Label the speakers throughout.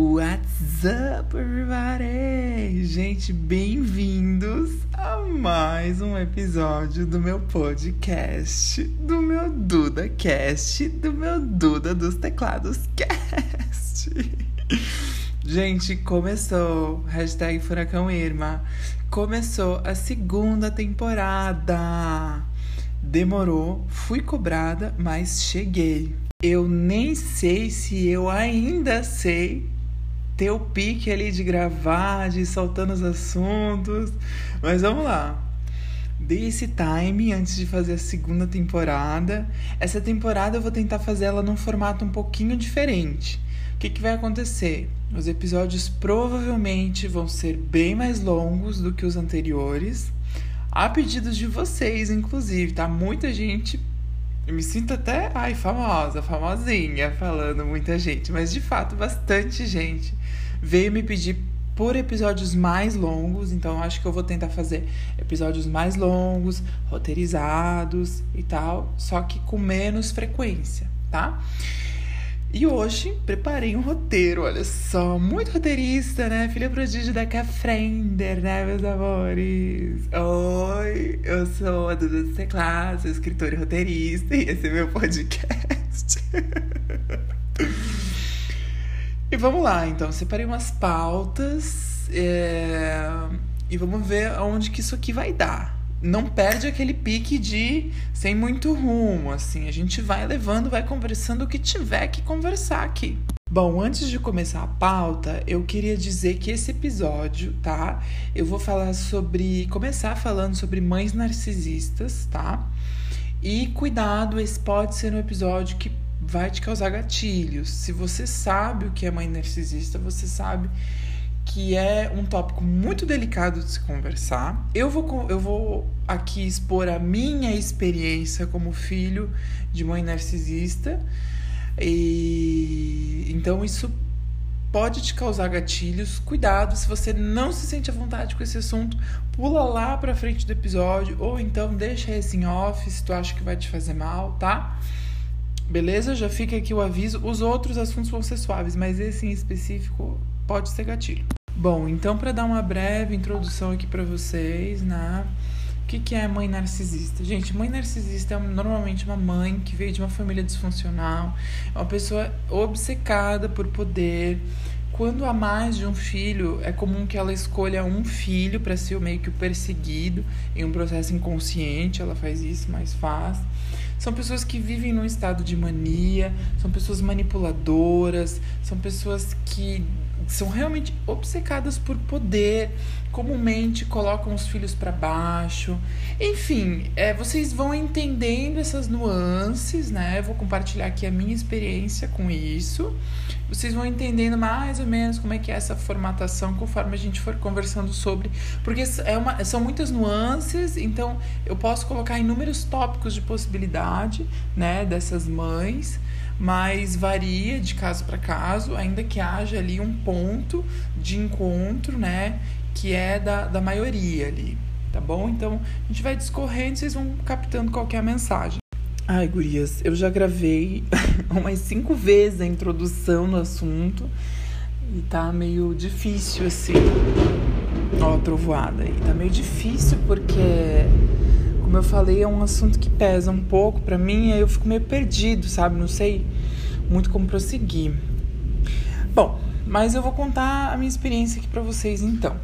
Speaker 1: What's up, everybody? Gente, bem-vindos a mais um episódio do meu podcast, do meu Duda Cast, do meu Duda dos Teclados Cast. Gente, começou, hashtag Furacão Irma, começou a segunda temporada. Demorou, fui cobrada, mas cheguei. Eu nem sei se eu ainda sei ter o pique ali de gravar, de ir soltando os assuntos. Mas vamos lá. Dei esse time antes de fazer a segunda temporada. Essa temporada eu vou tentar fazer ela num formato um pouquinho diferente. O que, que vai acontecer? Os episódios provavelmente vão ser bem mais longos do que os anteriores. A pedidos de vocês, inclusive, tá? Muita gente eu me sinto até, ai, famosa, famosinha, falando muita gente, mas de fato, bastante gente veio me pedir por episódios mais longos, então acho que eu vou tentar fazer episódios mais longos, roteirizados e tal, só que com menos frequência, tá? E hoje preparei um roteiro, olha só, muito roteirista, né? Filha prodígio da Cafrender, né, meus amores? Oi, eu sou a Duda do Teclado, sou escritora e roteirista, e esse é meu podcast. e vamos lá, então, separei umas pautas é... e vamos ver aonde que isso aqui vai dar não perde aquele pique de sem muito rumo, assim. A gente vai levando, vai conversando o que tiver que conversar aqui. Bom, antes de começar a pauta, eu queria dizer que esse episódio, tá? Eu vou falar sobre. começar falando sobre mães narcisistas, tá? E cuidado, esse pode ser um episódio que vai te causar gatilhos. Se você sabe o que é mãe narcisista, você sabe que é um tópico muito delicado de se conversar. Eu vou, eu vou aqui expor a minha experiência como filho de mãe narcisista. E então isso pode te causar gatilhos. Cuidado, se você não se sente à vontade com esse assunto, pula lá para frente do episódio ou então deixa esse em off se tu acha que vai te fazer mal, tá? Beleza? Já fica aqui o aviso. Os outros assuntos vão ser suaves, mas esse em específico pode ser gatilho. Bom, então para dar uma breve introdução aqui para vocês, né? O que, que é mãe narcisista? Gente, mãe narcisista é normalmente uma mãe que veio de uma família disfuncional, é uma pessoa obcecada por poder. Quando há mais de um filho, é comum que ela escolha um filho para ser meio que o perseguido em um processo inconsciente, ela faz isso mais fácil. São pessoas que vivem num estado de mania, são pessoas manipuladoras, são pessoas que são realmente obcecadas por poder, comumente colocam os filhos para baixo. Enfim, é, vocês vão entendendo essas nuances, né? Vou compartilhar aqui a minha experiência com isso. Vocês vão entendendo mais ou menos como é que é essa formatação conforme a gente for conversando sobre, porque é uma, são muitas nuances, então eu posso colocar inúmeros tópicos de possibilidade, né, dessas mães mas varia de caso para caso, ainda que haja ali um ponto de encontro, né, que é da, da maioria ali, tá bom? Então a gente vai discorrendo, vocês vão captando qual é mensagem. Ai, gurias, eu já gravei umas cinco vezes a introdução no assunto e tá meio difícil assim. Ó, a trovoada aí. Tá meio difícil porque como eu falei, é um assunto que pesa um pouco para mim, aí eu fico meio perdido, sabe? Não sei muito como prosseguir. Bom, mas eu vou contar a minha experiência aqui para vocês então.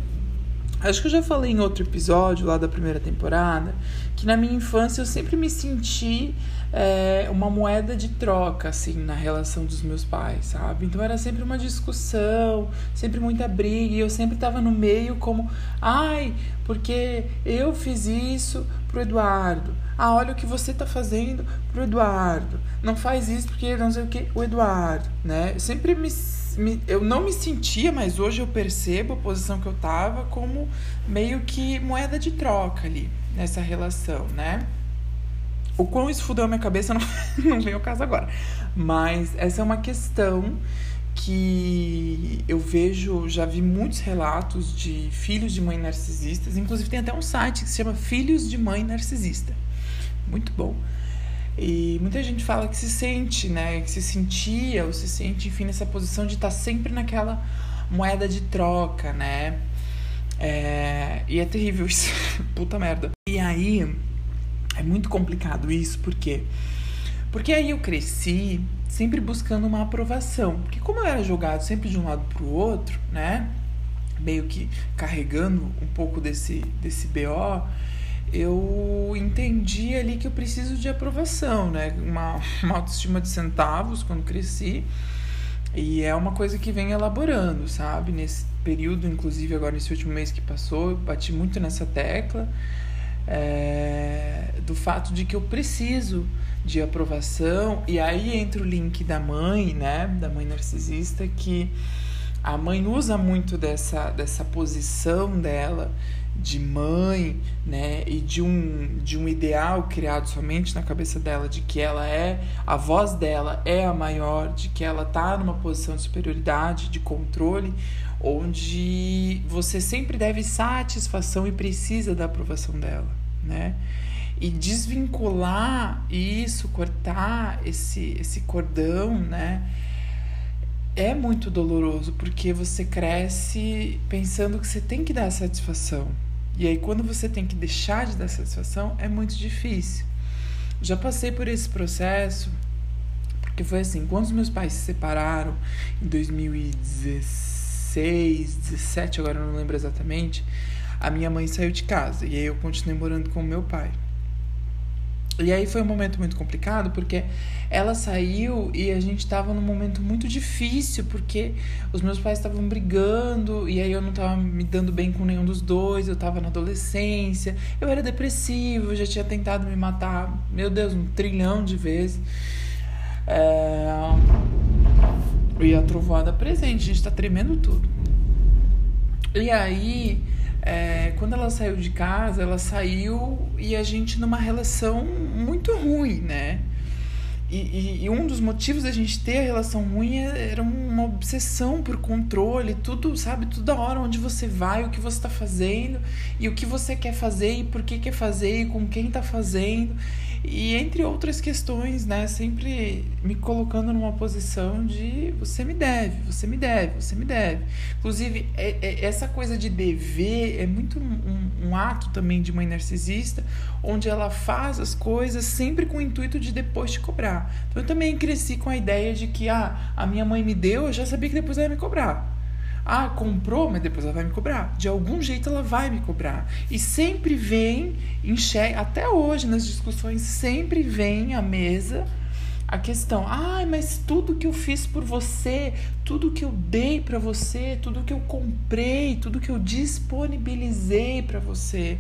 Speaker 1: Acho que eu já falei em outro episódio lá da primeira temporada que na minha infância eu sempre me senti é, uma moeda de troca, assim, na relação dos meus pais, sabe? Então era sempre uma discussão, sempre muita briga, e eu sempre estava no meio como, ai, porque eu fiz isso pro Eduardo. Ah, olha o que você tá fazendo pro Eduardo. Não faz isso porque não sei o que, o Eduardo, né? Eu sempre me, me, eu não me sentia, mas hoje eu percebo a posição que eu tava como meio que moeda de troca ali nessa relação, né? O quão isso fudeu a minha cabeça não, não vem ao caso agora. Mas essa é uma questão que eu vejo, já vi muitos relatos de filhos de mãe narcisistas, inclusive tem até um site que se chama Filhos de Mãe Narcisista. Muito bom. E muita gente fala que se sente, né? Que se sentia ou se sente, enfim, nessa posição de estar tá sempre naquela moeda de troca, né? É... E é terrível isso. Puta merda. E aí, é muito complicado isso, por quê? Porque aí eu cresci sempre buscando uma aprovação. Porque como eu era jogado sempre de um lado pro outro, né? Meio que carregando um pouco desse, desse BO, eu entendi ali que eu preciso de aprovação, né? Uma, uma autoestima de centavos quando cresci. E é uma coisa que vem elaborando, sabe? Nesse período, inclusive agora nesse último mês que passou, eu bati muito nessa tecla é, do fato de que eu preciso de aprovação. E aí entra o link da mãe, né? Da mãe narcisista, que a mãe usa muito dessa, dessa posição dela de mãe, né, e de um, de um ideal criado somente na cabeça dela de que ela é, a voz dela é a maior, de que ela tá numa posição de superioridade, de controle, onde você sempre deve satisfação e precisa da aprovação dela, né? E desvincular isso, cortar esse esse cordão, né? é muito doloroso porque você cresce pensando que você tem que dar satisfação. E aí, quando você tem que deixar de dar satisfação, é muito difícil. Já passei por esse processo, porque foi assim: quando os meus pais se separaram em 2016, 17, agora eu não lembro exatamente, a minha mãe saiu de casa e aí eu continuei morando com o meu pai. E aí foi um momento muito complicado, porque ela saiu e a gente estava num momento muito difícil, porque os meus pais estavam brigando e aí eu não estava me dando bem com nenhum dos dois, eu estava na adolescência, eu era depressivo, eu já tinha tentado me matar, meu Deus, um trilhão de vezes. É... E a trovoada presente, a gente está tremendo tudo. E aí é, quando ela saiu de casa, ela saiu e a gente numa relação muito ruim, né? E, e, e, um dos motivos da gente ter a relação ruim é, era uma obsessão por controle, tudo, sabe, toda hora onde você vai, o que você está fazendo, e o que você quer fazer, e por que quer fazer, e com quem está fazendo. E entre outras questões, né, sempre me colocando numa posição de você me deve, você me deve, você me deve. Inclusive, é, é, essa coisa de dever é muito um, um, ato também de mãe narcisista, onde ela faz as coisas sempre com o intuito de depois te cobrar. Então eu também cresci com a ideia de que ah, a minha mãe me deu, eu já sabia que depois ela ia me cobrar. Ah, comprou, mas depois ela vai me cobrar. De algum jeito ela vai me cobrar. E sempre vem, enxerga, até hoje nas discussões, sempre vem à mesa a questão: ai, ah, mas tudo que eu fiz por você, tudo que eu dei para você, tudo que eu comprei, tudo que eu disponibilizei para você,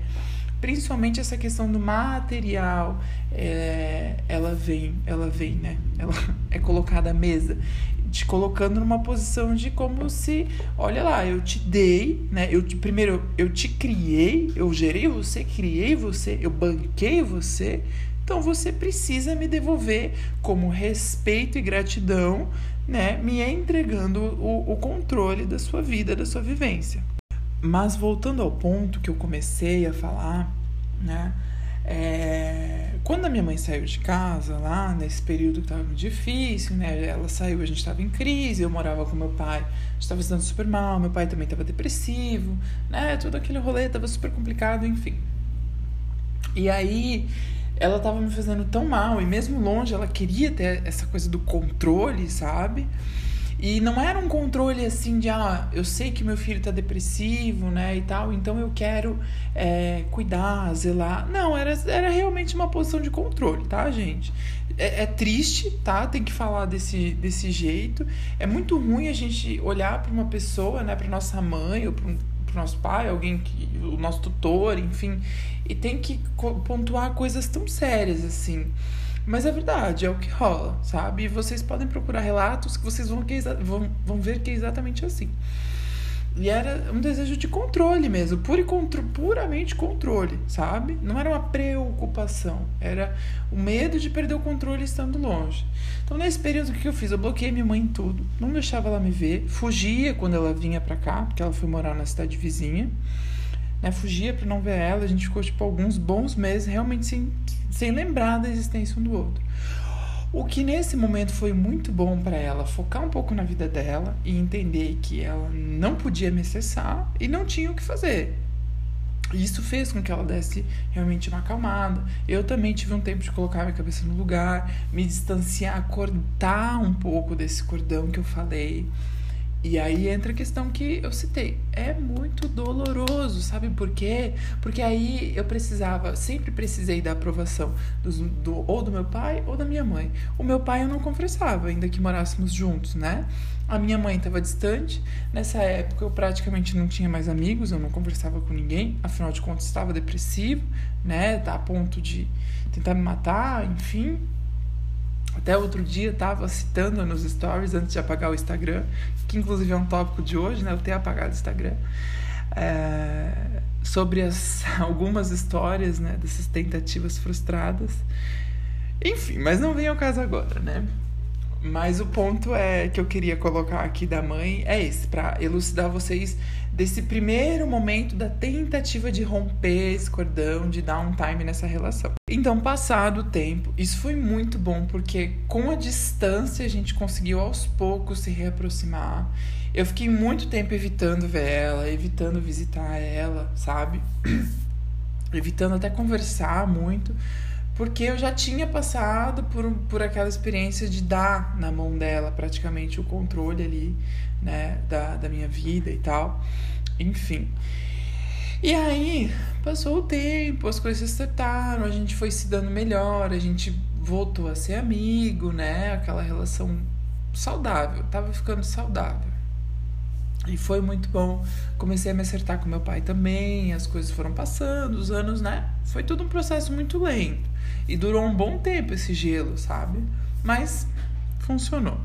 Speaker 1: principalmente essa questão do material, é, ela vem, ela vem, né? Ela é colocada à mesa te colocando numa posição de como se, olha lá, eu te dei, né? Eu te, primeiro eu te criei, eu gerei você, criei você, eu banquei você. Então você precisa me devolver como respeito e gratidão, né? Me entregando o, o controle da sua vida, da sua vivência. Mas voltando ao ponto que eu comecei a falar, né? É, quando a minha mãe saiu de casa, lá nesse período que estava muito difícil, né? Ela saiu, a gente estava em crise, eu morava com meu pai, a gente estava super mal, meu pai também estava depressivo, né? Todo aquele rolê estava super complicado, enfim. E aí ela estava me fazendo tão mal, e mesmo longe ela queria ter essa coisa do controle, sabe? E não era um controle assim de, ah, eu sei que meu filho tá depressivo, né, e tal, então eu quero é, cuidar, zelar. Não, era, era realmente uma posição de controle, tá, gente? É, é triste, tá? Tem que falar desse, desse jeito. É muito ruim a gente olhar para uma pessoa, né, para nossa mãe ou para um, nosso pai, alguém que. o nosso tutor, enfim, e tem que pontuar coisas tão sérias assim. Mas é verdade, é o que rola, sabe? E vocês podem procurar relatos que vocês vão, que vão, vão ver que é exatamente assim. E era um desejo de controle mesmo, pura contro puramente controle, sabe? Não era uma preocupação, era o medo de perder o controle estando longe. Então, nesse período, o que eu fiz? Eu bloqueei minha mãe em tudo, não deixava ela me ver, fugia quando ela vinha pra cá, porque ela foi morar na cidade vizinha né? Fugia para não ver ela. A gente ficou, tipo, alguns bons meses realmente sem, sem lembrar da existência um do outro. O que nesse momento foi muito bom para ela focar um pouco na vida dela e entender que ela não podia me acessar e não tinha o que fazer. Isso fez com que ela desse realmente uma acalmada. Eu também tive um tempo de colocar minha cabeça no lugar, me distanciar, cortar um pouco desse cordão que eu falei. E aí entra a questão que eu citei. É muito doloroso, sabe por quê? Porque aí eu precisava, sempre precisei da aprovação do, do, ou do meu pai ou da minha mãe. O meu pai eu não conversava, ainda que morássemos juntos, né? A minha mãe estava distante. Nessa época eu praticamente não tinha mais amigos, eu não conversava com ninguém. Afinal de contas, estava depressivo, né? Tá a ponto de tentar me matar, enfim. Até outro dia estava citando nos stories antes de apagar o Instagram, que inclusive é um tópico de hoje, né? Eu ter apagado o Instagram. É, sobre as, algumas histórias, né? Dessas tentativas frustradas. Enfim, mas não vem ao caso agora, né? Mas o ponto é que eu queria colocar aqui da mãe é esse, para elucidar vocês desse primeiro momento da tentativa de romper esse cordão, de dar um time nessa relação. Então, passado o tempo, isso foi muito bom porque com a distância a gente conseguiu aos poucos se reaproximar. Eu fiquei muito tempo evitando ver ela, evitando visitar ela, sabe? evitando até conversar muito porque eu já tinha passado por, por aquela experiência de dar na mão dela praticamente o controle ali, né, da, da minha vida e tal. Enfim. E aí, passou o tempo, as coisas se acertaram, a gente foi se dando melhor, a gente voltou a ser amigo, né? Aquela relação saudável, tava ficando saudável. E foi muito bom. Comecei a me acertar com meu pai também, as coisas foram passando, os anos, né? Foi tudo um processo muito lento. E durou um bom tempo esse gelo, sabe? Mas funcionou.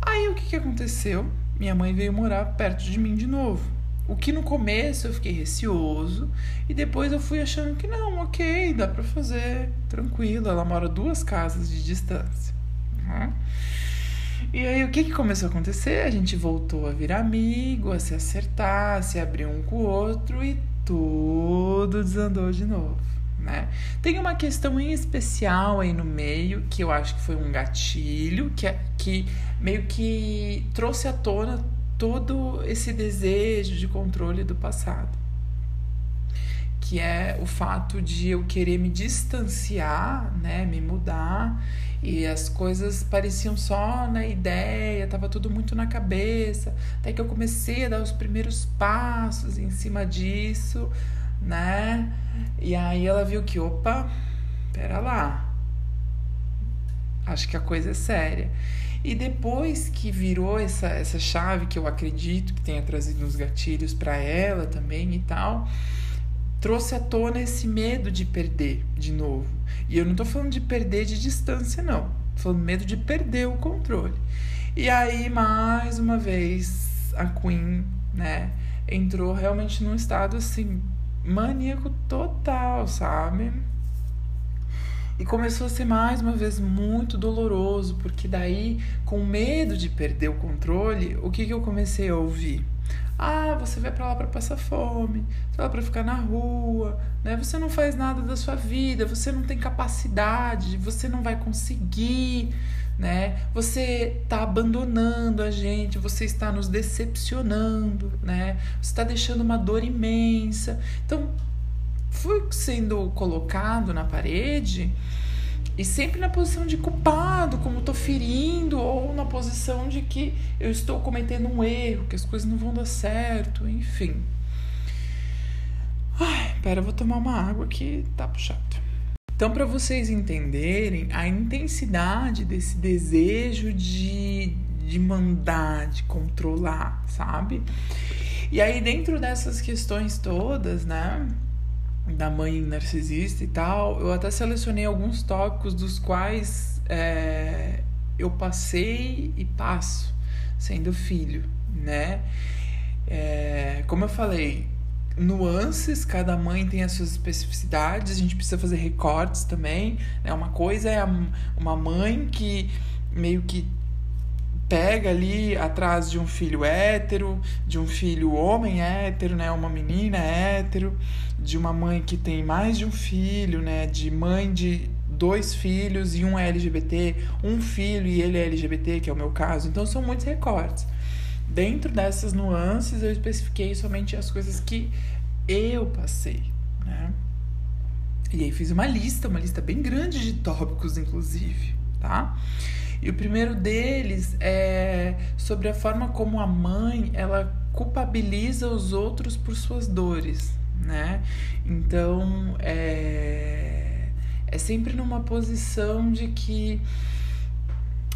Speaker 1: Aí o que, que aconteceu? Minha mãe veio morar perto de mim de novo. O que no começo eu fiquei receoso e depois eu fui achando que não, ok, dá pra fazer, tranquilo. Ela mora duas casas de distância. Uhum. E aí o que, que começou a acontecer? A gente voltou a virar amigo, a se acertar, a se abrir um com o outro e tudo desandou de novo né? Tem uma questão em especial aí no meio que eu acho que foi um gatilho que, é, que meio que trouxe à tona todo esse desejo de controle do passado. Que é o fato de eu querer me distanciar, né, me mudar, e as coisas pareciam só na ideia, tava tudo muito na cabeça, até que eu comecei a dar os primeiros passos em cima disso, né? E aí ela viu que, opa, pera lá. Acho que a coisa é séria. E depois que virou essa, essa chave que eu acredito que tenha trazido uns gatilhos para ela também e tal, trouxe à tona esse medo de perder de novo. E eu não tô falando de perder de distância, não. Tô falando medo de perder o controle. E aí, mais uma vez, a Queen, né, entrou realmente num estado assim maníaco total, sabe? E começou a ser mais uma vez muito doloroso, porque daí, com medo de perder o controle, o que, que eu comecei a ouvir? Ah, você vai para lá para passar fome, você vai lá para ficar na rua, né? Você não faz nada da sua vida, você não tem capacidade, você não vai conseguir, né? Você está abandonando a gente, você está nos decepcionando, né? Você está deixando uma dor imensa. Então, fui sendo colocado na parede e sempre na posição de culpado, como estou ferindo, ou na posição de que eu estou cometendo um erro, que as coisas não vão dar certo, enfim. Ai, pera, eu vou tomar uma água que tá puxado. Então, para vocês entenderem a intensidade desse desejo de, de mandar, de controlar, sabe? E aí, dentro dessas questões todas, né? Da mãe narcisista e tal, eu até selecionei alguns tópicos dos quais é, eu passei e passo sendo filho, né? É, como eu falei, nuances, cada mãe tem as suas especificidades, a gente precisa fazer recortes também. Né? Uma coisa é uma mãe que meio que pega ali atrás de um filho hétero, de um filho homem hétero, né, uma menina hétero, de uma mãe que tem mais de um filho, né, de mãe de dois filhos e um é LGBT, um filho e ele é LGBT, que é o meu caso. Então são muitos recortes. Dentro dessas nuances eu especifiquei somente as coisas que eu passei, né? E aí fiz uma lista, uma lista bem grande de tópicos, inclusive, tá? E o primeiro deles é sobre a forma como a mãe ela culpabiliza os outros por suas dores, né? Então é, é sempre numa posição de que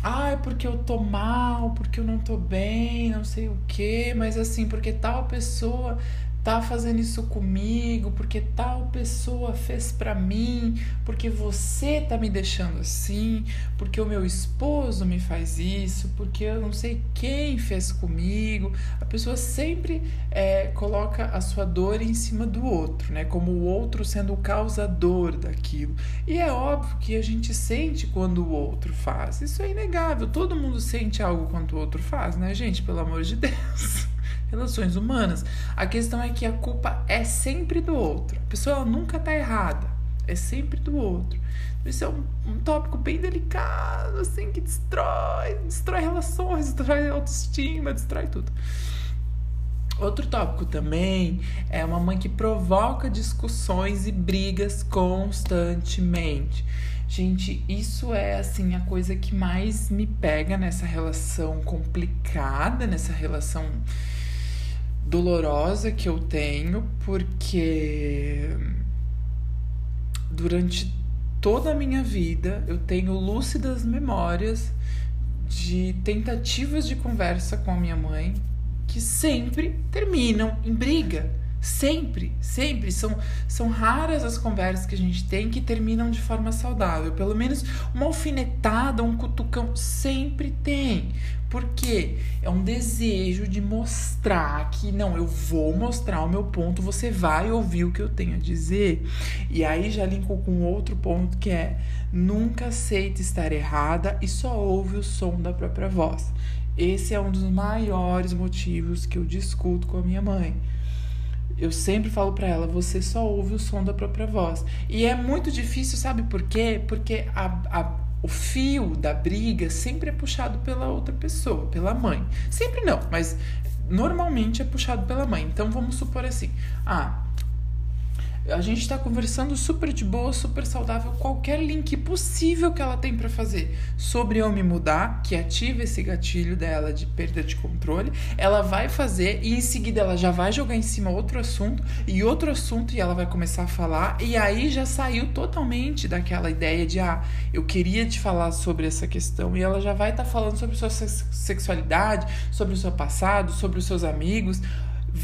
Speaker 1: ah, é porque eu tô mal, porque eu não tô bem, não sei o quê, mas assim, porque tal pessoa tá fazendo isso comigo, porque tal pessoa fez para mim, porque você tá me deixando assim, porque o meu esposo me faz isso, porque eu não sei quem fez comigo. A pessoa sempre é, coloca a sua dor em cima do outro, né? Como o outro sendo o causador daquilo. E é óbvio que a gente sente quando o outro faz. Isso é inegável. Todo mundo sente algo quando o outro faz, né, gente? Pelo amor de Deus relações humanas. A questão é que a culpa é sempre do outro. A pessoa nunca está errada, é sempre do outro. Isso é um, um, tópico bem delicado, assim, que destrói, destrói relações, destrói autoestima, destrói tudo. Outro tópico também é uma mãe que provoca discussões e brigas constantemente. Gente, isso é assim a coisa que mais me pega nessa relação complicada, nessa relação dolorosa que eu tenho, porque durante toda a minha vida eu tenho lúcidas memórias de tentativas de conversa com a minha mãe que sempre terminam em briga. Sempre, sempre. São, são raras as conversas que a gente tem que terminam de forma saudável. Pelo menos uma alfinetada, um cutucão sempre tem. Porque é um desejo de mostrar que, não, eu vou mostrar o meu ponto, você vai ouvir o que eu tenho a dizer. E aí já linko com outro ponto que é: nunca aceite estar errada e só ouve o som da própria voz. Esse é um dos maiores motivos que eu discuto com a minha mãe eu sempre falo para ela, você só ouve o som da própria voz. E é muito difícil, sabe por quê? Porque a, a, o fio da briga sempre é puxado pela outra pessoa, pela mãe. Sempre não, mas normalmente é puxado pela mãe. Então vamos supor assim: ah, a gente está conversando super de boa, super saudável. Qualquer link possível que ela tem para fazer sobre eu me mudar, que ativa esse gatilho dela de perda de controle, ela vai fazer e em seguida ela já vai jogar em cima outro assunto e outro assunto e ela vai começar a falar. E aí já saiu totalmente daquela ideia de ah, eu queria te falar sobre essa questão e ela já vai estar tá falando sobre sua sexualidade, sobre o seu passado, sobre os seus amigos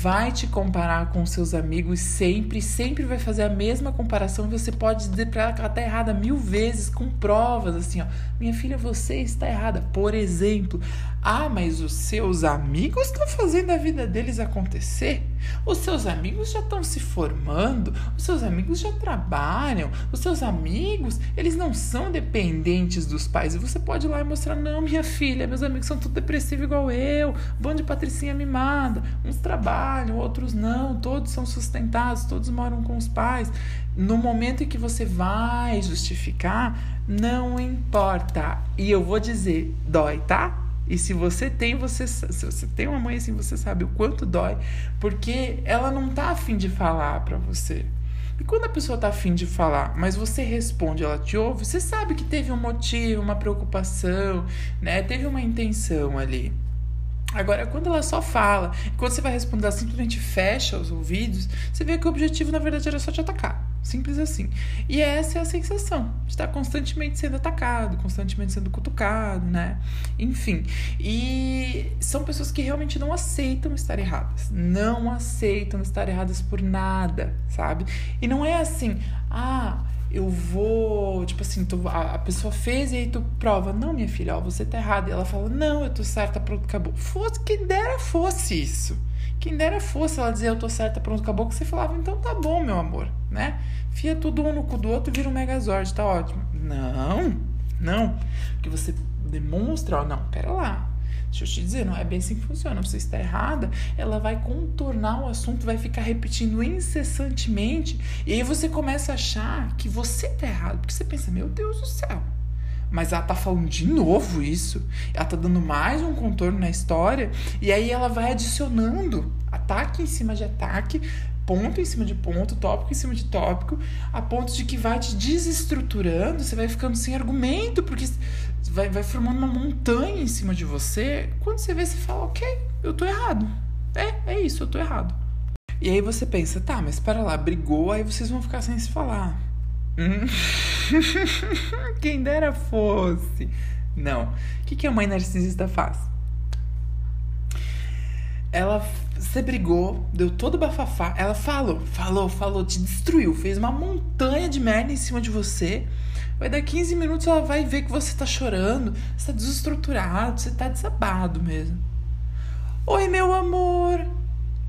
Speaker 1: vai te comparar com seus amigos sempre, sempre vai fazer a mesma comparação. Você pode dizer para ela que ela está errada mil vezes, com provas, assim, ó. Minha filha, você está errada. Por exemplo, ah, mas os seus amigos estão fazendo a vida deles acontecer. Os seus amigos já estão se formando, os seus amigos já trabalham, os seus amigos, eles não são dependentes dos pais. E você pode ir lá e mostrar: não, minha filha, meus amigos são tudo depressivos igual eu, bando de patricinha mimada. Uns trabalham, outros não, todos são sustentados, todos moram com os pais. No momento em que você vai justificar, não importa. E eu vou dizer: dói, tá? E se você tem, você se você tem uma mãe assim, você sabe o quanto dói, porque ela não tá afim de falar para você. E quando a pessoa tá afim de falar, mas você responde, ela te ouve, você sabe que teve um motivo, uma preocupação, né? Teve uma intenção ali. Agora, quando ela só fala, quando você vai responder, ela simplesmente fecha os ouvidos, você vê que o objetivo, na verdade, era só te atacar. Simples assim. E essa é a sensação de estar constantemente sendo atacado, constantemente sendo cutucado, né? Enfim. E são pessoas que realmente não aceitam estar erradas. Não aceitam estar erradas por nada, sabe? E não é assim, ah eu vou, tipo assim, tu, a, a, pessoa fez e aí tu prova, não, minha filha, ó, você tá errada. E ela fala, não, eu tô certa, pronto, acabou. Fosse, quem dera fosse isso. Quem dera fosse ela dizer, eu tô certa, pronto, acabou, que você falava, então tá bom, meu amor, né? Fia tudo um no cu do outro, vira um megazord, tá ótimo. Não, não. Porque você demonstra, ó, não, pera lá. Deixa eu te dizer, não é bem assim que funciona. Você está errada, ela vai contornar o assunto, vai ficar repetindo incessantemente. E aí você começa a achar que você está errado. Porque você pensa, meu Deus do céu. Mas ela tá falando de novo isso. Ela tá dando mais um contorno na história. E aí ela vai adicionando ataque em cima de ataque, ponto em cima de ponto, tópico em cima de tópico, a ponto de que vai te desestruturando, você vai ficando sem argumento, porque vai, vai formando uma montanha em cima de você. Quando você vê, você fala, ok, eu tô errado. É, é isso, eu tô errado. E aí você pensa, tá, mas para lá, brigou, aí vocês vão ficar sem se falar. Hum? Quem dera fosse. Não. O que, que a mãe narcisista faz? Ela você brigou, deu todo bafafá. Ela falou, falou, falou, te destruiu, fez uma montanha de merda em cima de você. Vai dar 15 minutos, ela vai ver que você tá chorando, você tá desestruturado, você tá desabado mesmo. Oi, meu amor.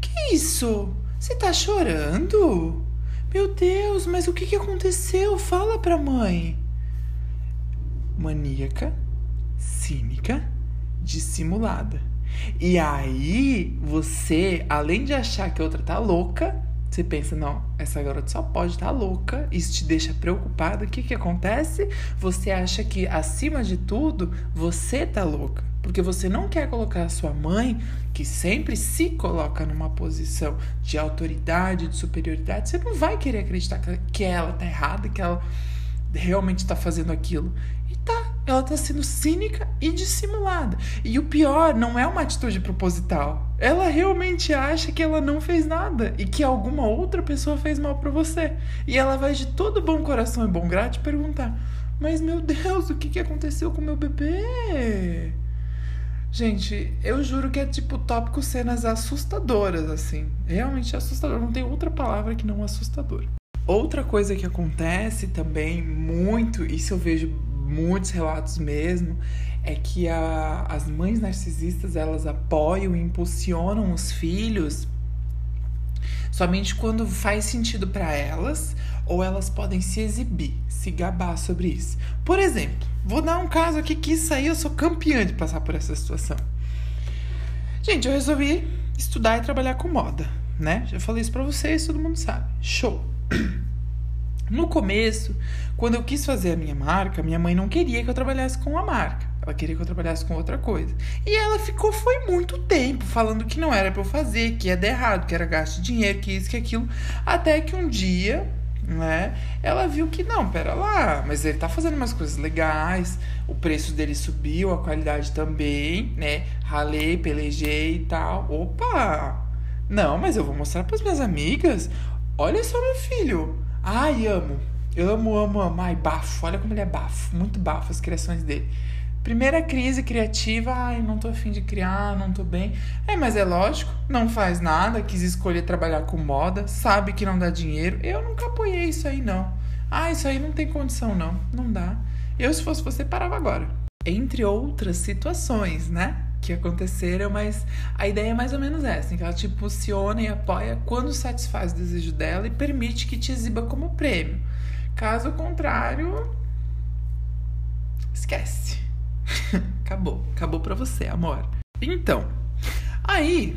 Speaker 1: Que isso? Você tá chorando? Meu Deus, mas o que, que aconteceu? Fala pra mãe. Maníaca, cínica, dissimulada. E aí, você, além de achar que a outra tá louca, você pensa, não, essa garota só pode estar tá louca, isso te deixa preocupada. O que que acontece? Você acha que, acima de tudo, você tá louca. Porque você não quer colocar a sua mãe, que sempre se coloca numa posição de autoridade, de superioridade, você não vai querer acreditar que ela tá errada, que ela realmente tá fazendo aquilo. E tá, ela tá sendo cínica e dissimulada. E o pior, não é uma atitude proposital. Ela realmente acha que ela não fez nada e que alguma outra pessoa fez mal para você. E ela vai de todo bom coração e bom grado perguntar: Mas meu Deus, o que, que aconteceu com meu bebê? Gente, eu juro que é tipo tópico cenas assustadoras, assim. Realmente assustador. Não tem outra palavra que não assustador. Outra coisa que acontece também muito, isso eu vejo muitos relatos mesmo, é que a, as mães narcisistas elas apoiam e impulsionam os filhos somente quando faz sentido para elas ou elas podem se exibir, se gabar sobre isso. Por exemplo, vou dar um caso aqui que isso aí eu sou campeã de passar por essa situação. Gente, eu resolvi estudar e trabalhar com moda, né? Já falei isso para vocês, todo mundo sabe. Show. No começo, quando eu quis fazer a minha marca, minha mãe não queria que eu trabalhasse com a marca. Ela queria que eu trabalhasse com outra coisa. E ela ficou, foi muito tempo, falando que não era para eu fazer, que ia dar errado, que era gasto de dinheiro, que isso, que aquilo. Até que um dia, né, ela viu que não, pera lá, mas ele tá fazendo umas coisas legais, o preço dele subiu, a qualidade também, né? Ralei, pelejei e tal. Opa! Não, mas eu vou mostrar para as minhas amigas. Olha só, meu filho Ai, amo. Amo, amo, amo. Ai, bafo. Olha como ele é bafo. Muito bafo as criações dele. Primeira crise criativa, ai, não tô afim de criar, não tô bem. É, mas é lógico, não faz nada, quis escolher trabalhar com moda, sabe que não dá dinheiro. Eu nunca apoiei isso aí, não. Ah, isso aí não tem condição, não. Não dá. Eu, se fosse você, parava agora. Entre outras situações, né? que aconteceram, mas a ideia é mais ou menos essa, que ela te impulsiona e apoia quando satisfaz o desejo dela e permite que te exiba como prêmio. Caso contrário, esquece. acabou, acabou para você, amor. Então, aí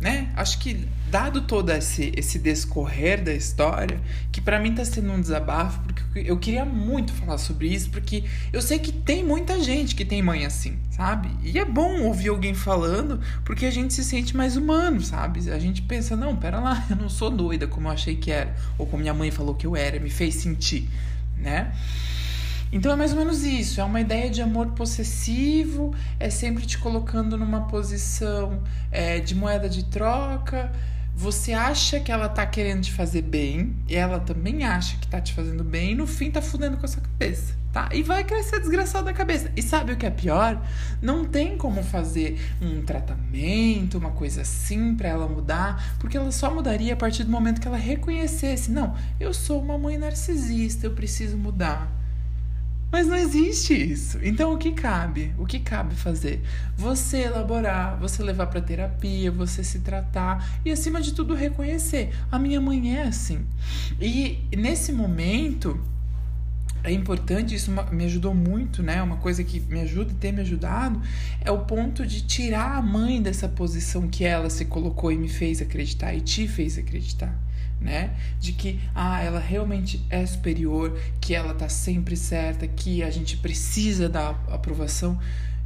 Speaker 1: né? Acho que dado todo esse, esse descorrer da história, que para mim tá sendo um desabafo, porque eu queria muito falar sobre isso, porque eu sei que tem muita gente que tem mãe assim, sabe? E é bom ouvir alguém falando, porque a gente se sente mais humano, sabe? A gente pensa, não, pera lá, eu não sou doida como eu achei que era, ou como minha mãe falou que eu era, me fez sentir, né? Então é mais ou menos isso, é uma ideia de amor possessivo, é sempre te colocando numa posição é, de moeda de troca. Você acha que ela tá querendo te fazer bem, e ela também acha que tá te fazendo bem, e no fim tá fudendo com a sua cabeça, tá? E vai crescer desgraçado da cabeça. E sabe o que é pior? Não tem como fazer um tratamento, uma coisa assim para ela mudar, porque ela só mudaria a partir do momento que ela reconhecesse: não, eu sou uma mãe narcisista, eu preciso mudar. Mas não existe isso. Então o que cabe? O que cabe fazer? Você elaborar, você levar para terapia, você se tratar e acima de tudo reconhecer. A minha mãe é assim. E nesse momento é importante, isso me ajudou muito, né? Uma coisa que me ajuda e tem me ajudado é o ponto de tirar a mãe dessa posição que ela se colocou e me fez acreditar e te fez acreditar, né? De que ah, ela realmente é superior, que ela tá sempre certa, que a gente precisa da aprovação.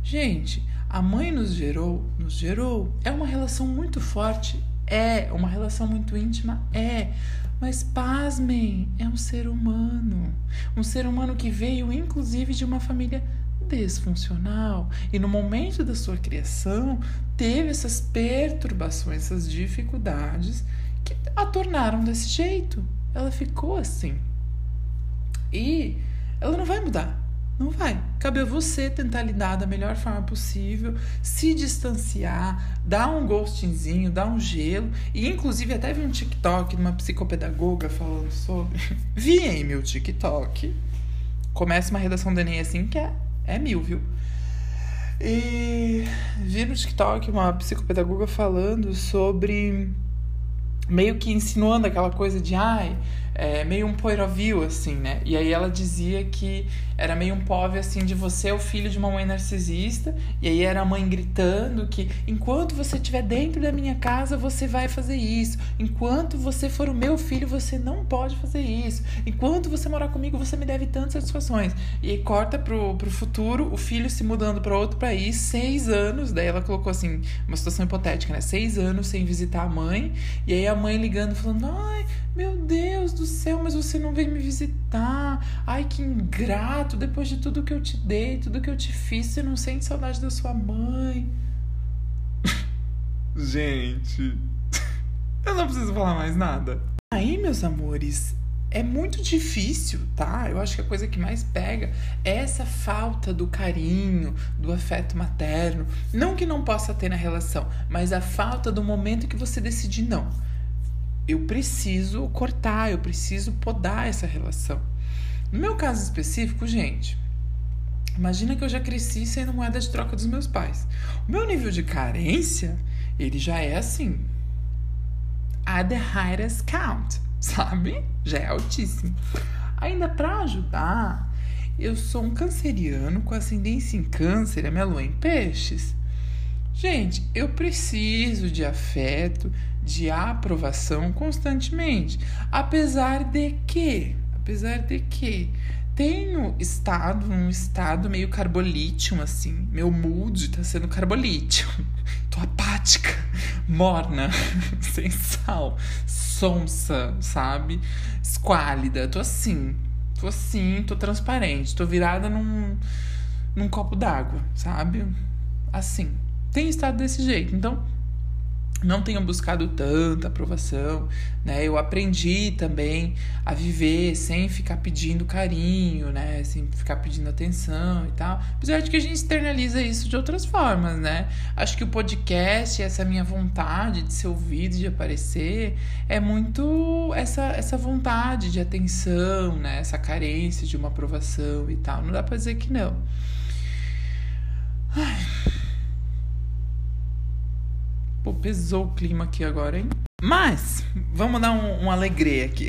Speaker 1: Gente, a mãe nos gerou, nos gerou. É uma relação muito forte, é uma relação muito íntima, é mas pasmem, é um ser humano. Um ser humano que veio, inclusive, de uma família desfuncional. E no momento da sua criação, teve essas perturbações, essas dificuldades que a tornaram desse jeito. Ela ficou assim. E ela não vai mudar. Não vai. Cabe a você tentar lidar da melhor forma possível, se distanciar, dar um ghostingzinho, dar um gelo. E inclusive até vi um TikTok de uma psicopedagoga falando sobre. vi em meu TikTok. Começa uma redação do Enem assim que é, é mil, viu? E vi no TikTok uma psicopedagoga falando sobre. Meio que insinuando aquela coisa de ai é, meio um point of view, assim, né? E aí ela dizia que era meio um POV, assim, de você é o filho de uma mãe narcisista, e aí era a mãe gritando que enquanto você estiver dentro da minha casa, você vai fazer isso. Enquanto você for o meu filho, você não pode fazer isso. Enquanto você morar comigo, você me deve tantas satisfações. E aí corta pro, pro futuro, o filho se mudando para outro país, seis anos, daí ela colocou, assim, uma situação hipotética, né? Seis anos sem visitar a mãe, e aí a mãe ligando, falando, ai meu Deus do céu, mas você não veio me visitar. Ai, que ingrato. Depois de tudo que eu te dei, tudo que eu te fiz, você não sente saudade da sua mãe. Gente, eu não preciso falar mais nada. Aí, meus amores, é muito difícil, tá? Eu acho que a coisa que mais pega é essa falta do carinho, do afeto materno. Não que não possa ter na relação, mas a falta do momento que você decide não eu preciso cortar, eu preciso podar essa relação. No meu caso específico, gente, imagina que eu já cresci sendo moeda de troca dos meus pais. O meu nível de carência, ele já é assim, at the highest count, sabe? Já é altíssimo. Ainda para ajudar, eu sou um canceriano com ascendência em câncer, a minha lua em peixes. Gente, eu preciso de afeto, de aprovação constantemente. Apesar de que, apesar de que tenho estado num estado meio carbolítio, assim. Meu mood tá sendo carbolítio. Tô apática, morna, sem sal, sonsa, sabe? Esquálida. Tô assim. Tô assim, tô transparente. Tô virada num, num copo d'água, sabe? Assim. Tem estado desse jeito. Então, não tenho buscado tanta aprovação, né? Eu aprendi também a viver sem ficar pedindo carinho, né? Sem ficar pedindo atenção e tal. Apesar de que a gente externaliza isso de outras formas, né? Acho que o podcast, essa minha vontade de ser ouvido, de aparecer, é muito essa, essa vontade de atenção, né? Essa carência de uma aprovação e tal. Não dá pra dizer que não. Ai. Pô, pesou o clima aqui agora, hein? Mas, vamos dar um, um alegria aqui.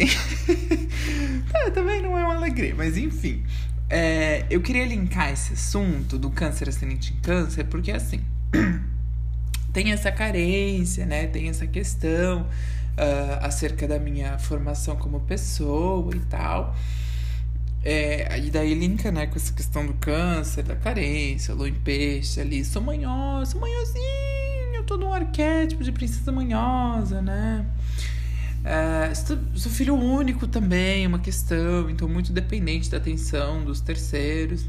Speaker 1: tá, também não é um alegria, mas enfim. É, eu queria linkar esse assunto do câncer ascendente em câncer, porque assim, tem essa carência, né? Tem essa questão uh, acerca da minha formação como pessoa e tal. É, e daí linka, né, com essa questão do câncer, da carência, lua em peixe ali, sou manhosa, sou manhosinha todo um arquétipo de princesa manhosa, né? É, sou filho único também, uma questão, então muito dependente da atenção dos terceiros.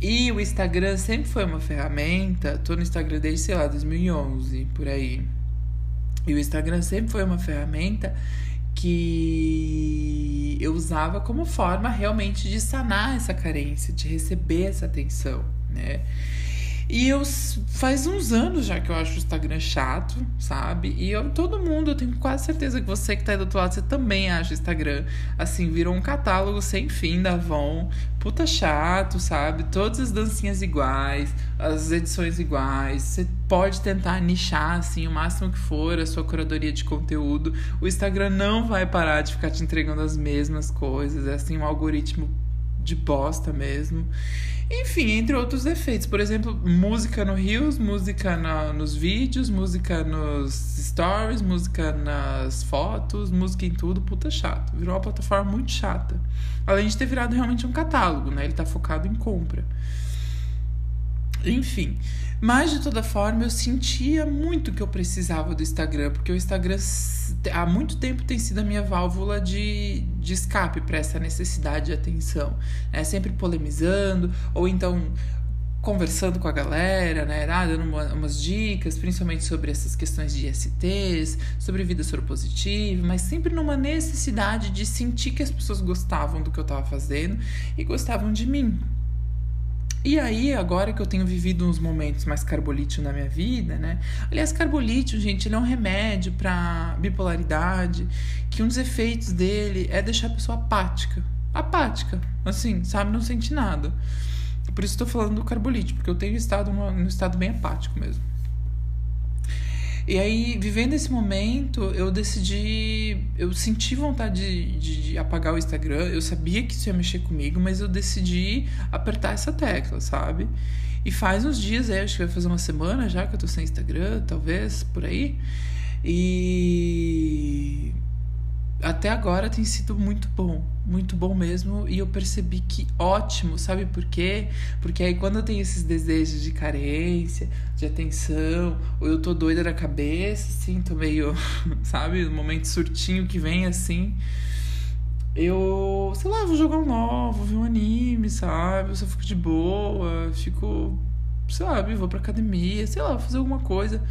Speaker 1: E o Instagram sempre foi uma ferramenta, tô no Instagram desde, sei lá, 2011, por aí. E o Instagram sempre foi uma ferramenta que eu usava como forma realmente de sanar essa carência, de receber essa atenção, né? E eu faz uns anos já que eu acho o Instagram chato, sabe? E eu, todo mundo, eu tenho quase certeza que você que tá aí do outro lado, você também acha o Instagram. Assim, virou um catálogo sem fim da Avon. Puta chato, sabe? Todas as dancinhas iguais, as edições iguais. Você pode tentar nichar, assim, o máximo que for a sua curadoria de conteúdo. O Instagram não vai parar de ficar te entregando as mesmas coisas. É assim, um algoritmo de bosta mesmo. Enfim, entre outros defeitos. Por exemplo, música no Reels, música na, nos vídeos, música nos stories, música nas fotos, música em tudo, puta chato. Virou uma plataforma muito chata. Além de ter virado realmente um catálogo, né? Ele tá focado em compra. Enfim, mas de toda forma eu sentia muito que eu precisava do Instagram, porque o Instagram há muito tempo tem sido a minha válvula de, de escape para essa necessidade de atenção. Né? Sempre polemizando, ou então conversando com a galera, né, ah, dando uma, umas dicas, principalmente sobre essas questões de ISTs, sobre vida soropositiva, mas sempre numa necessidade de sentir que as pessoas gostavam do que eu estava fazendo e gostavam de mim. E aí, agora que eu tenho vivido uns momentos mais carbolítio na minha vida, né? Aliás, carbolítio, gente, ele é um remédio para bipolaridade, que um dos efeitos dele é deixar a pessoa apática. Apática, assim, sabe? Não sente nada. Por isso estou falando do carbolítio, porque eu tenho estado num estado bem apático mesmo. E aí, vivendo esse momento, eu decidi. Eu senti vontade de, de, apagar o Instagram. Eu sabia que isso ia mexer comigo, mas eu decidi apertar essa tecla, sabe? E faz uns dias, acho que vai fazer uma semana já que eu tô sem Instagram, talvez, por aí. E até agora tem sido muito bom, muito bom mesmo. E eu percebi que ótimo, sabe por quê? Porque aí quando eu tenho esses desejos de carência, de atenção, ou eu tô doida da cabeça, assim, tô meio, sabe, um momento surtinho que vem assim. Eu, sei lá, vou jogar um novo, ver um anime, sabe? Eu só fico de boa, fico, sabe, vou pra academia, sei lá, fazer alguma coisa.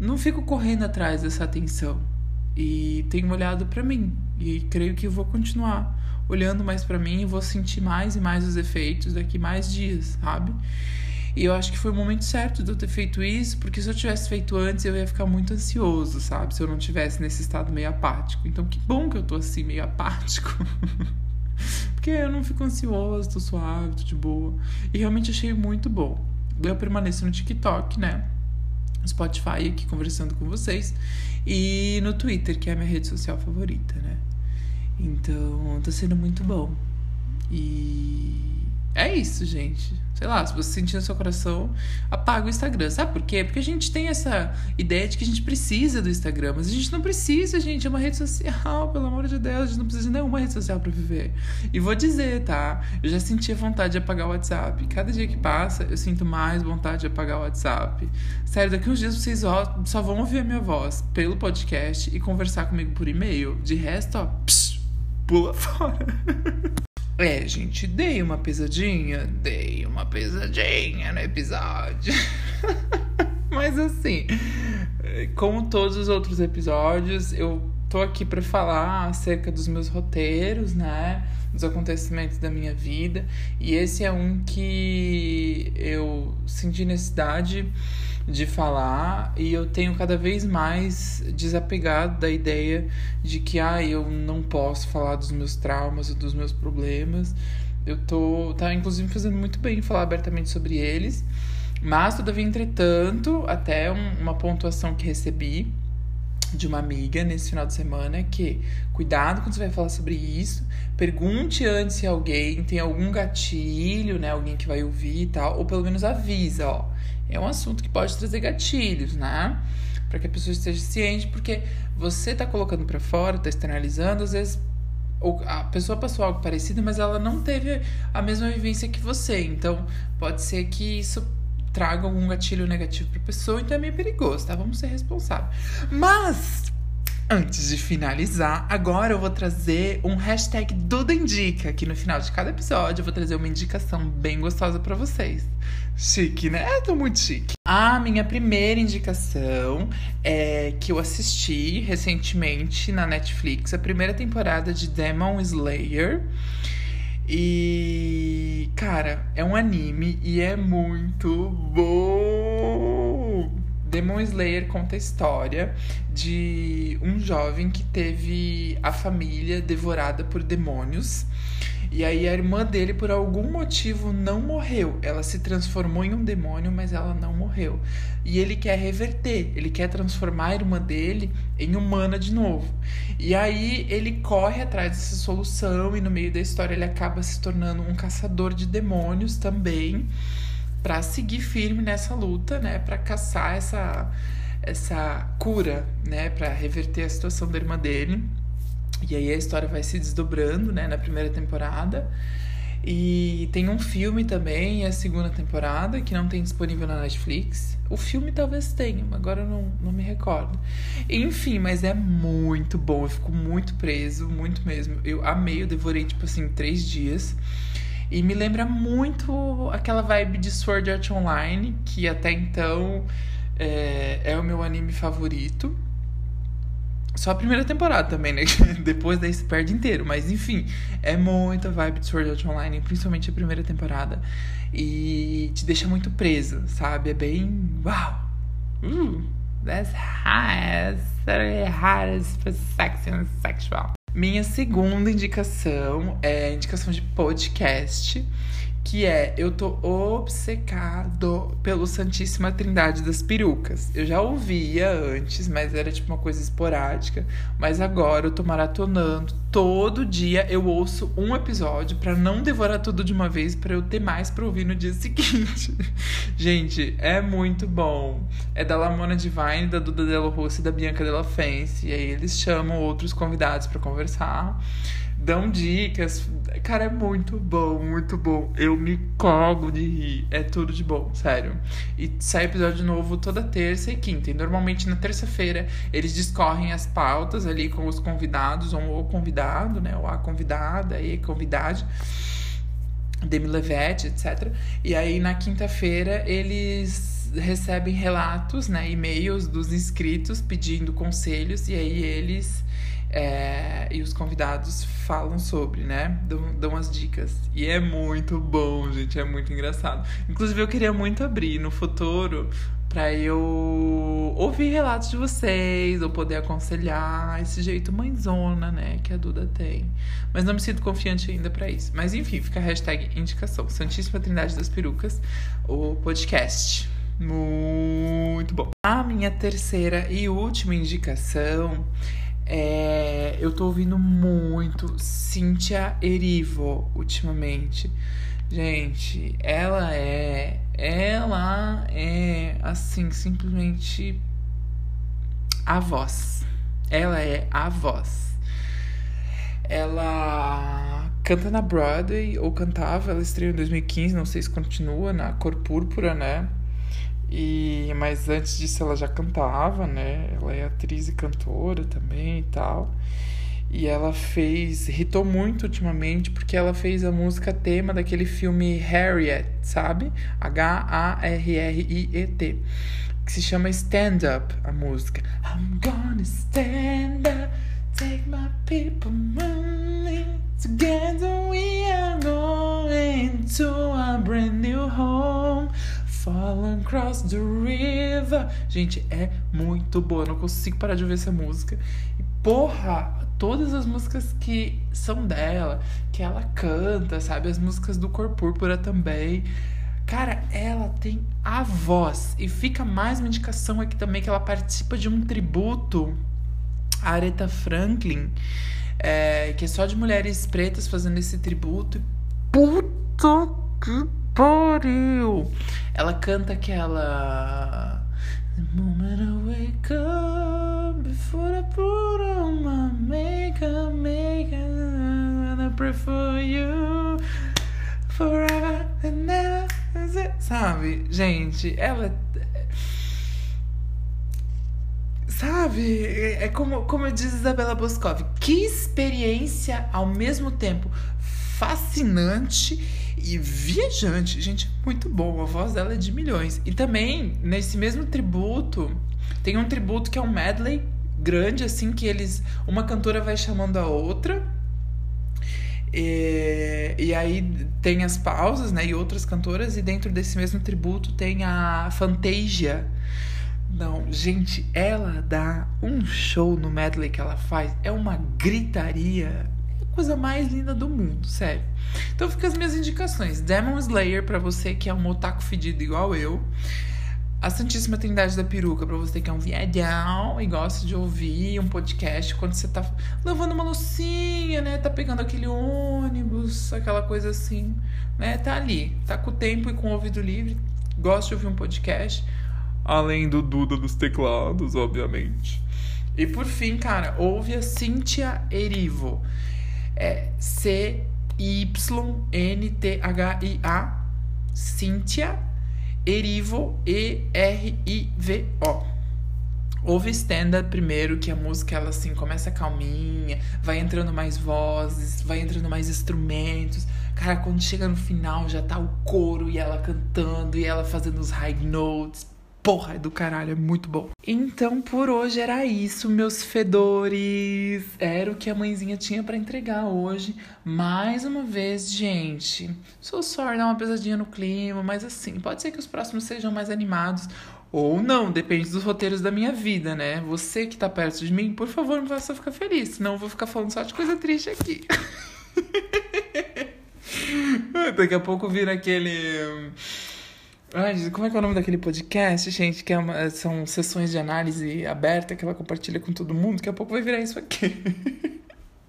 Speaker 1: Não fico correndo atrás dessa atenção e tenho olhado para mim e creio que vou continuar olhando mais para mim e vou sentir mais e mais os efeitos daqui mais dias, sabe? E eu acho que foi o momento certo de eu ter feito isso, porque se eu tivesse feito antes eu ia ficar muito ansioso, sabe? Se eu não tivesse nesse estado meio apático. Então que bom que eu tô assim meio apático. porque eu não fico ansioso, tô suave, tô de boa. E realmente achei muito bom. Eu permaneço no TikTok, né? Spotify aqui conversando com vocês e no Twitter, que é a minha rede social favorita, né? Então, tá sendo muito bom. E é isso, gente. Sei lá, se você sentir no seu coração, apaga o Instagram. Sabe por quê? Porque a gente tem essa ideia de que a gente precisa do Instagram, mas a gente não precisa, gente. É uma rede social, pelo amor de Deus. A gente não precisa de nenhuma rede social para viver. E vou dizer, tá? Eu já senti a vontade de apagar o WhatsApp. Cada dia que passa, eu sinto mais vontade de apagar o WhatsApp. Sério, daqui uns dias vocês só vão ouvir a minha voz pelo podcast e conversar comigo por e-mail. De resto, ó, psh, pula fora. É, gente, dei uma pesadinha, dei uma pesadinha no episódio. Mas assim, como todos os outros episódios, eu tô aqui para falar acerca dos meus roteiros, né? Dos acontecimentos da minha vida. E esse é um que eu senti necessidade de falar e eu tenho cada vez mais desapegado da ideia de que ah, eu não posso falar dos meus traumas ou dos meus problemas. Eu tô tá inclusive fazendo muito bem falar abertamente sobre eles. Mas todavia, entretanto, até um, uma pontuação que recebi de uma amiga nesse final de semana que cuidado quando você vai falar sobre isso, pergunte antes se alguém tem algum gatilho, né, alguém que vai ouvir e tal, ou pelo menos avisa, ó é um assunto que pode trazer gatilhos, né? Para que a pessoa esteja ciente, porque você tá colocando para fora, tá externalizando, às vezes a pessoa passou algo parecido, mas ela não teve a mesma vivência que você. Então, pode ser que isso traga algum gatilho negativo para a pessoa, então é meio perigoso, tá? Vamos ser responsáveis. Mas Antes de finalizar, agora eu vou trazer um hashtag Duda Indica, que no final de cada episódio eu vou trazer uma indicação bem gostosa para vocês. Chique, né? Eu tô muito chique. A minha primeira indicação é que eu assisti recentemente na Netflix a primeira temporada de Demon Slayer. E, cara, é um anime e é muito bom. Demon Slayer conta a história de um jovem que teve a família devorada por demônios. E aí a irmã dele, por algum motivo, não morreu. Ela se transformou em um demônio, mas ela não morreu. E ele quer reverter, ele quer transformar a irmã dele em humana de novo. E aí ele corre atrás dessa solução e no meio da história ele acaba se tornando um caçador de demônios também, para seguir firme nessa luta, né, para caçar essa essa cura, né, para reverter a situação da irmã dele. E aí a história vai se desdobrando, né, na primeira temporada. E tem um filme também, a segunda temporada, que não tem disponível na Netflix. O filme talvez tenha, agora eu não, não me recordo. Enfim, mas é muito bom, eu fico muito preso, muito mesmo. Eu amei, eu devorei, tipo assim, três dias. E me lembra muito aquela vibe de Sword Art Online, que até então é, é o meu anime favorito. Só a primeira temporada também, né? Depois daí se perde inteiro. Mas enfim, é muita vibe de Sword Art Online, principalmente a primeira temporada. E te deixa muito preso, sabe? É bem. Uau! Uh, that's hot. That's hot, sexy and sexual. Minha segunda indicação é indicação de podcast que é eu tô obcecado pelo Santíssima Trindade das Perucas. Eu já ouvia antes, mas era tipo uma coisa esporádica, mas agora eu tô maratonando. Todo dia eu ouço um episódio para não devorar tudo de uma vez para eu ter mais para ouvir no dia seguinte. Gente, é muito bom. É da Lamona Divine, da Duda Delo Russo e da Bianca Della Fence, e aí eles chamam outros convidados para conversar dão dicas. Cara, é muito bom, muito bom. Eu me cago de rir. É tudo de bom, sério. E sai episódio novo toda terça e quinta. E normalmente na terça-feira eles discorrem as pautas ali com os convidados, ou o convidado, né? Ou a convidada e convidade. Demi Levette, etc. E aí na quinta-feira eles recebem relatos, né, e-mails dos inscritos pedindo conselhos e aí eles é, e os convidados falam sobre, né? Dão, dão as dicas. E é muito bom, gente. É muito engraçado. Inclusive, eu queria muito abrir no futuro para eu ouvir relatos de vocês ou poder aconselhar esse jeito mãezona, né, que a Duda tem. Mas não me sinto confiante ainda para isso. Mas enfim, fica a hashtag indicação. Santíssima Trindade das Perucas, o podcast. Muito bom. A minha terceira e última indicação é, eu tô ouvindo muito Cynthia Erivo ultimamente. Gente, ela é. Ela é assim, simplesmente a voz. Ela é a voz. Ela canta na Broadway, ou cantava, ela estreou em 2015, não sei se continua, na Cor Púrpura, né? E, mas antes disso ela já cantava, né? Ela é atriz e cantora também e tal. E ela fez, irritou muito ultimamente porque ela fez a música tema daquele filme Harriet, sabe? H-A-R-R-I-E-T. Que se chama Stand Up, a música. I'm gonna stand up, take my people running together. We are going to a brand new home. Falling across the river. Gente, é muito boa. Não consigo parar de ouvir essa música. E, porra, todas as músicas que são dela, que ela canta, sabe? As músicas do Cor Púrpura também. Cara, ela tem a voz. E fica mais uma indicação aqui também que ela participa de um tributo a Aretha Franklin, é, que é só de mulheres pretas fazendo esse tributo. Puta que pariu! Ela canta aquela. The moment I wake up, before I put on my makeup, makeup, and I pray for you forever and never. Sabe, gente, ela. Sabe? É como, como diz Isabela Boscov, que experiência ao mesmo tempo fascinante e viajante. Gente, muito bom. A voz dela é de milhões. E também, nesse mesmo tributo, tem um tributo que é um medley grande, assim, que eles. Uma cantora vai chamando a outra. E, e aí tem as pausas, né? E outras cantoras, e dentro desse mesmo tributo tem a Fantasia. Não, gente, ela dá um show no medley que ela faz. É uma gritaria coisa mais linda do mundo, sério. Então fica as minhas indicações. Demon Slayer para você que é um otaku fedido igual eu. A Santíssima Trindade da Peruca, pra você que é um viadão e gosta de ouvir um podcast quando você tá lavando uma loucinha, né? Tá pegando aquele ônibus, aquela coisa assim, né? Tá ali, tá com o tempo e com o ouvido livre, gosta de ouvir um podcast. Além do Duda dos teclados, obviamente. E por fim, cara, ouve a Cynthia Erivo. É C-Y-N-T-H-I-A. Cynthia Erivo, E-R-I-V-O. Ouve stand-up primeiro, que a música ela assim começa calminha, vai entrando mais vozes, vai entrando mais instrumentos. Cara, quando chega no final já tá o coro e ela cantando e ela fazendo os high notes porra, é do caralho, é muito bom. Então, por hoje era isso, meus fedores. Era o que a mãezinha tinha para entregar hoje. Mais uma vez, gente. Sou sorry, dá uma pesadinha no clima, mas assim, pode ser que os próximos sejam mais animados. Ou não, depende dos roteiros da minha vida, né? Você que tá perto de mim, por favor, me faça ficar feliz, senão eu vou ficar falando só de coisa triste aqui. Daqui a pouco vira aquele. Como é que é o nome daquele podcast, gente? Que é uma, são sessões de análise aberta que ela compartilha com todo mundo. Daqui a pouco vai virar isso aqui.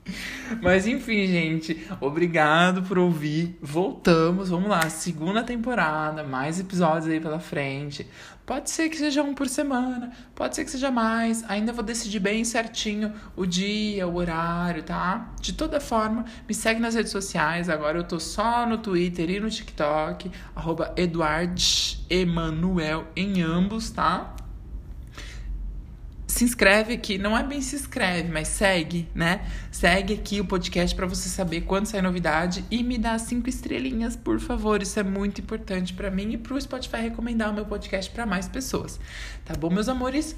Speaker 1: Mas enfim, gente, obrigado por ouvir. Voltamos, vamos lá, segunda temporada, mais episódios aí pela frente. Pode ser que seja um por semana, pode ser que seja mais. Ainda vou decidir bem certinho o dia, o horário, tá? De toda forma, me segue nas redes sociais. Agora eu tô só no Twitter e no TikTok, arroba Emanuel em ambos, tá? Se inscreve aqui, não é bem se inscreve, mas segue, né? Segue aqui o podcast para você saber quando sai novidade e me dá cinco estrelinhas, por favor. Isso é muito importante para mim e pro Spotify recomendar o meu podcast para mais pessoas. Tá bom, meus amores?